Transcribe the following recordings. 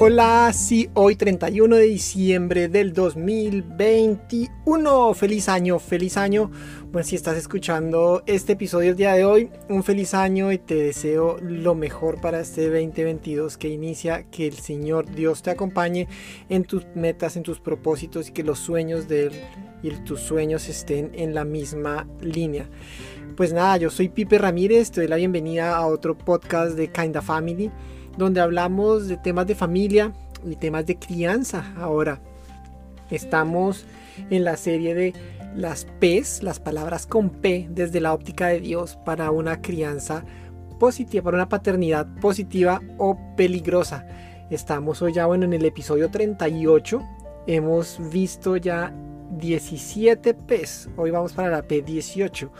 Hola, sí, hoy 31 de diciembre del 2021. Feliz año, feliz año. Bueno, si estás escuchando este episodio el día de hoy, un feliz año y te deseo lo mejor para este 2022 que inicia. Que el Señor Dios te acompañe en tus metas, en tus propósitos y que los sueños de Él y tus sueños estén en la misma línea. Pues nada, yo soy Pipe Ramírez, te doy la bienvenida a otro podcast de Kinda Family donde hablamos de temas de familia y temas de crianza. Ahora estamos en la serie de las P's, las palabras con P, desde la óptica de Dios para una crianza positiva, para una paternidad positiva o peligrosa. Estamos hoy ya bueno en el episodio 38. Hemos visto ya 17 P's. Hoy vamos para la P18.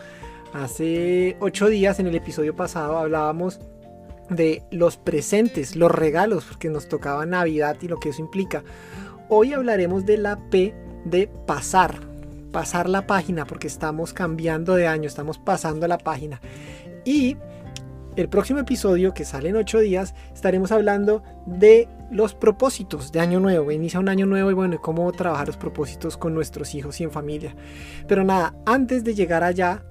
Hace 8 días en el episodio pasado hablábamos de los presentes, los regalos, porque nos tocaba Navidad y lo que eso implica. Hoy hablaremos de la P de pasar, pasar la página, porque estamos cambiando de año, estamos pasando la página. Y el próximo episodio, que sale en 8 días, estaremos hablando de los propósitos de año nuevo. Inicia un año nuevo y bueno, cómo trabajar los propósitos con nuestros hijos y en familia. Pero nada, antes de llegar allá,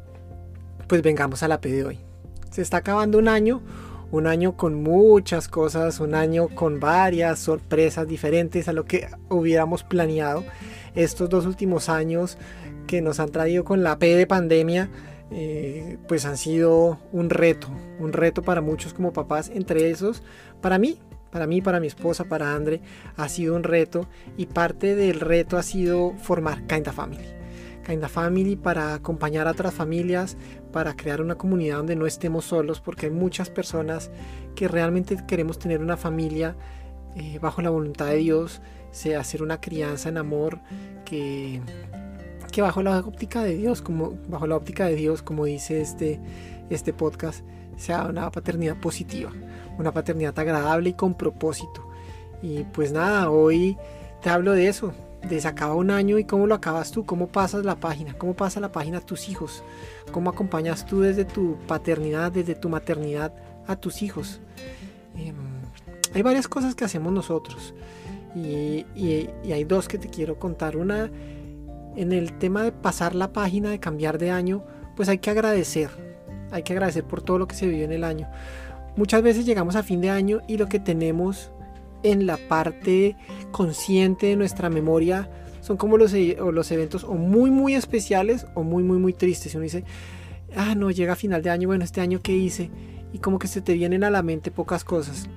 pues vengamos a la P de hoy. Se está acabando un año, un año con muchas cosas, un año con varias sorpresas diferentes a lo que hubiéramos planeado. Estos dos últimos años que nos han traído con la P de pandemia, eh, pues han sido un reto, un reto para muchos como papás, entre esos, para mí, para mí, para mi esposa, para Andre, ha sido un reto y parte del reto ha sido formar Kinda Family. Kinda Family para acompañar a otras familias, para crear una comunidad donde no estemos solos, porque hay muchas personas que realmente queremos tener una familia eh, bajo la voluntad de Dios, sea hacer una crianza en amor que, que bajo la óptica de Dios, como bajo la óptica de Dios, como dice este, este podcast, sea una paternidad positiva, una paternidad agradable y con propósito. Y pues nada, hoy te hablo de eso, de acaba un año y cómo lo acabas tú, cómo pasas la página, cómo pasa la página a tus hijos, cómo acompañas tú desde tu paternidad, desde tu maternidad a tus hijos. Em, hay varias cosas que hacemos nosotros y, hay dos que te quiero contar. Una, en el tema de pasar la página, de cambiar de año, pues hay que agradecer, hay que agradecer por todo lo que se vivió en el año. Muchas veces llegamos a fin de año y lo que tenemos en la parte consciente de nuestra memoria son como los, e, los eventos o muy muy especiales o muy muy muy tristes. Uno dice, ah, no, llega final de año, bueno, este año que hice, y como que se te vienen a la mente pocas cosas.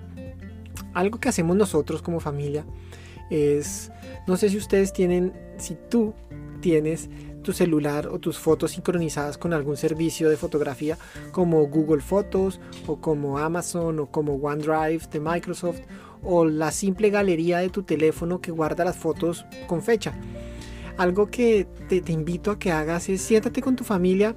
Algo que hacemos nosotros como familia es, no sé si ustedes tienen, si tú tienes tu celular o tus fotos sincronizadas con algún servicio de fotografía como Google Fotos o como Amazon o como OneDrive de Microsoft o la simple galería de tu teléfono que guarda las fotos con fecha. Algo que te, invito a que hagas es siéntate con tu familia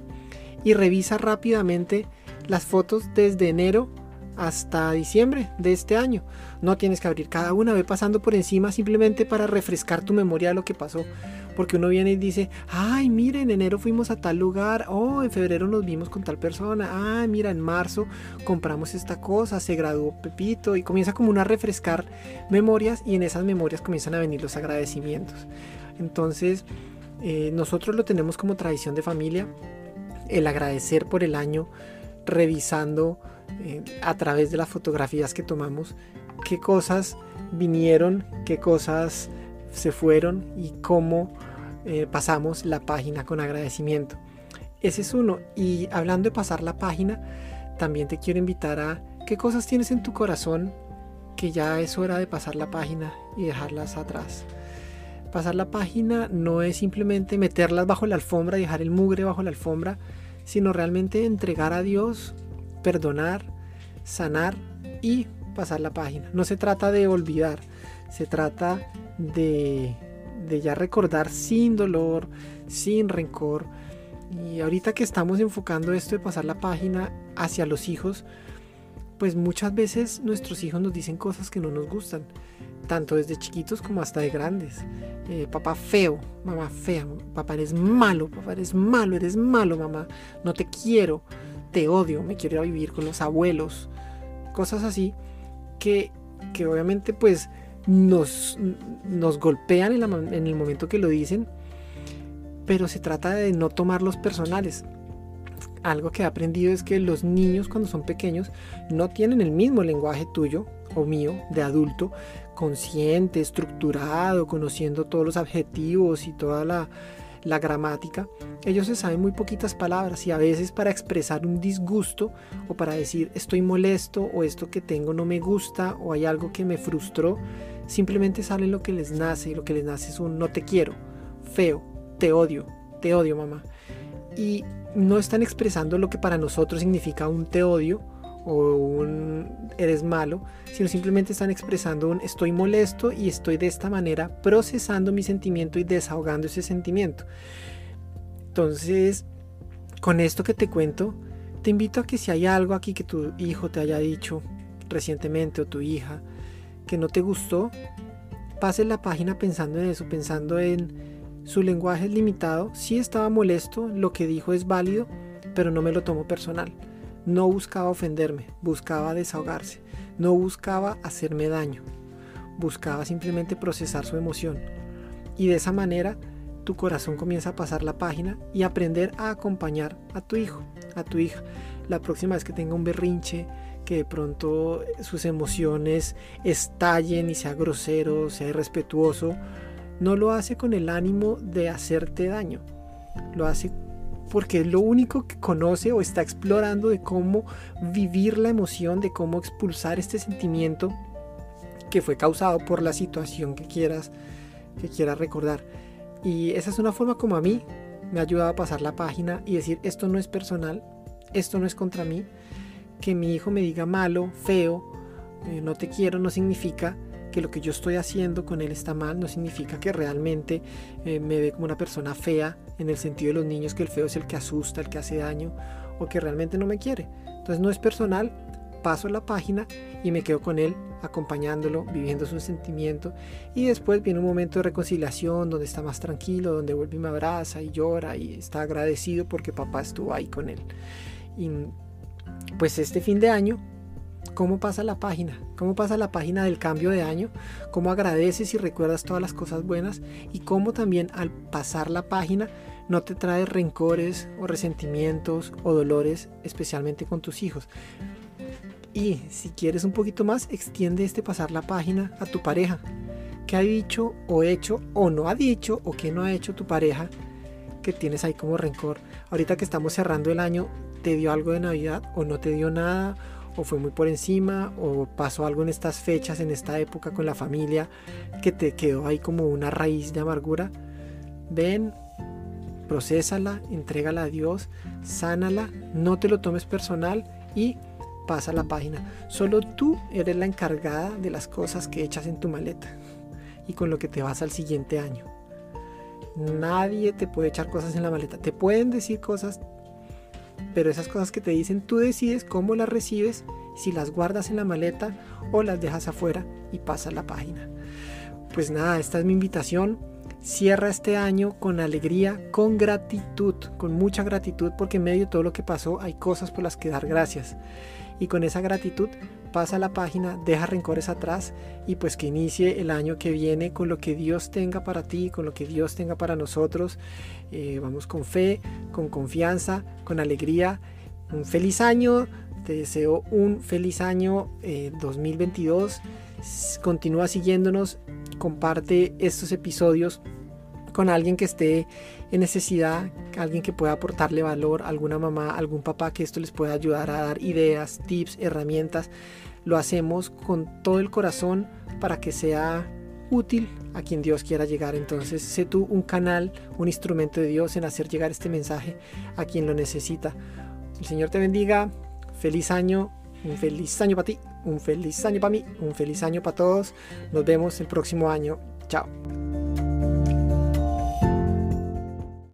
y revisa rápidamente las fotos desde enero hasta diciembre de este año. No tienes que abrir cada una, ve pasando por encima simplemente para refrescar tu memoria de lo que pasó. Porque uno viene y dice, ay, mira, en enero fuimos a tal lugar, oh, en febrero nos vimos con tal persona, ay, mira, en marzo compramos esta cosa, se graduó Pepito, y comienza como una refrescar memorias y en esas memorias comienzan a venir los agradecimientos. Entonces, eh, nosotros lo tenemos como tradición de familia, el agradecer por el año, revisando eh, a través de las fotografías que tomamos qué cosas vinieron, qué cosas se fueron y cómo eh, pasamos la página con agradecimiento. Ese es uno. Y hablando de pasar la página, también te quiero invitar a qué cosas tienes en tu corazón que ya es hora de pasar la página y dejarlas atrás. Pasar la página no es simplemente meterlas bajo la alfombra dejar el mugre bajo la alfombra, sino realmente entregar a Dios, perdonar, sanar y pasar la página. No se trata de olvidar, se trata de de ya recordar sin dolor, sin rencor. Y ahorita que estamos enfocando esto de pasar la página hacia los hijos, pues muchas veces nuestros hijos nos dicen cosas que no nos gustan, tanto desde chiquitos como hasta de grandes. Eh, papá feo, mamá fea, papá eres malo, papá eres malo, eres malo, mamá, no te quiero, te odio, me quiero ir a vivir con los abuelos, cosas así que, que obviamente pues nos, nos golpean en, el momento que lo dicen, pero se trata de no tomarlos personales algo que he aprendido es que los niños cuando son pequeños no tienen el mismo lenguaje tuyo o mío de adulto, consciente, estructurado, conociendo todos los adjetivos y toda la, la gramática. Ellos se saben muy poquitas palabras y a veces para expresar un disgusto o para decir estoy molesto o esto que tengo no me gusta o hay algo que me frustró, simplemente sale lo que les nace y lo que les nace es un no te quiero, feo, te odio, te odio mamá. Y no están expresando lo que para nosotros significa un te odio o un eres malo, sino simplemente están expresando un estoy molesto y estoy de esta manera procesando mi sentimiento y desahogando ese sentimiento. Entonces, con esto que te cuento, te invito a que si hay algo aquí que tu hijo te haya dicho recientemente o tu hija que no te gustó, pases la página pensando en eso, pensando en su lenguaje limitado, sí estaba molesto, lo que dijo es válido, pero no me lo tomo personal. No buscaba ofenderme, buscaba desahogarse, no buscaba hacerme daño, buscaba simplemente procesar su emoción. Y de esa manera tu corazón comienza a pasar la página y aprender a acompañar a tu hijo, a tu hija. La próxima vez que tenga un berrinche, que de pronto sus emociones estallen y sea grosero, sea irrespetuoso, no lo hace con el ánimo de hacerte daño. Lo hace porque es lo único que conoce o está explorando de cómo vivir la emoción, de cómo expulsar este sentimiento que fue causado por la situación que quieras que quieras recordar. Y esa es una forma como a mí me ha ayudado a pasar la página y decir esto no es personal, esto no es contra mí, que mi hijo me diga malo, feo, eh, no te quiero no significa que lo que yo estoy haciendo con él está mal, no significa que realmente eh, me ve como una persona fea, en el sentido de los niños, que el feo es el que asusta, el que hace daño, o que realmente no me quiere. Entonces no es personal, paso la página y me quedo con él, acompañándolo, viviendo su sentimiento, y después viene un momento de reconciliación donde está más tranquilo, donde vuelve y me abraza y llora y está agradecido porque papá estuvo ahí con él. Pues este fin de año cómo pasa la página, cómo pasa la página del cambio de año, cómo agradeces y recuerdas todas las cosas buenas y cómo también al pasar la página no te trae rencores o resentimientos o dolores, especialmente con tus hijos. Y si quieres un poquito más, extiende este pasar la página a tu pareja. ¿Qué ha dicho o hecho o no ha dicho o qué no ha hecho tu pareja que tienes ahí como rencor? Ahorita que estamos cerrando el año, ¿te dio algo de Navidad o no te dio nada? o fue muy por encima o pasó algo en estas fechas, en esta época con la familia que te quedó ahí como una raíz de amargura. Ven, procésala, entrégala a Dios, sánala, no te lo tomes personal y pasa la página. Solo tú eres la encargada de las cosas que echas en tu maleta y con lo que te vas al siguiente año. Nadie te puede echar cosas en la maleta. Te pueden decir cosas, pero esas cosas que te dicen tú decides cómo las recibes, si las guardas en la maleta o las dejas afuera y pasas la página. Pues nada, esta es mi invitación. Cierra este año con alegría, con gratitud, con mucha gratitud, porque en medio de todo lo que pasó hay cosas por las que dar gracias. Y con esa gratitud pasa la página, deja rencores atrás y pues que inicie el año que viene con lo que Dios tenga para ti, con lo que Dios tenga para nosotros. Eh, vamos con fe, con confianza, con alegría. Un feliz año, te deseo un feliz año 2022. Eh, Continúa siguiéndonos, comparte estos episodios con alguien que esté en necesidad, alguien que pueda aportarle valor, alguna mamá, algún papá que esto les pueda ayudar a dar ideas, tips, herramientas. Lo hacemos con todo el corazón para que sea útil a quien Dios quiera llegar. Entonces, sé tú un canal, un instrumento de Dios en hacer llegar este mensaje a quien lo necesita. El Señor te bendiga. Feliz año. Un feliz año para ti. Un feliz año para mí. Un feliz año para todos. Nos vemos el próximo año. Chao.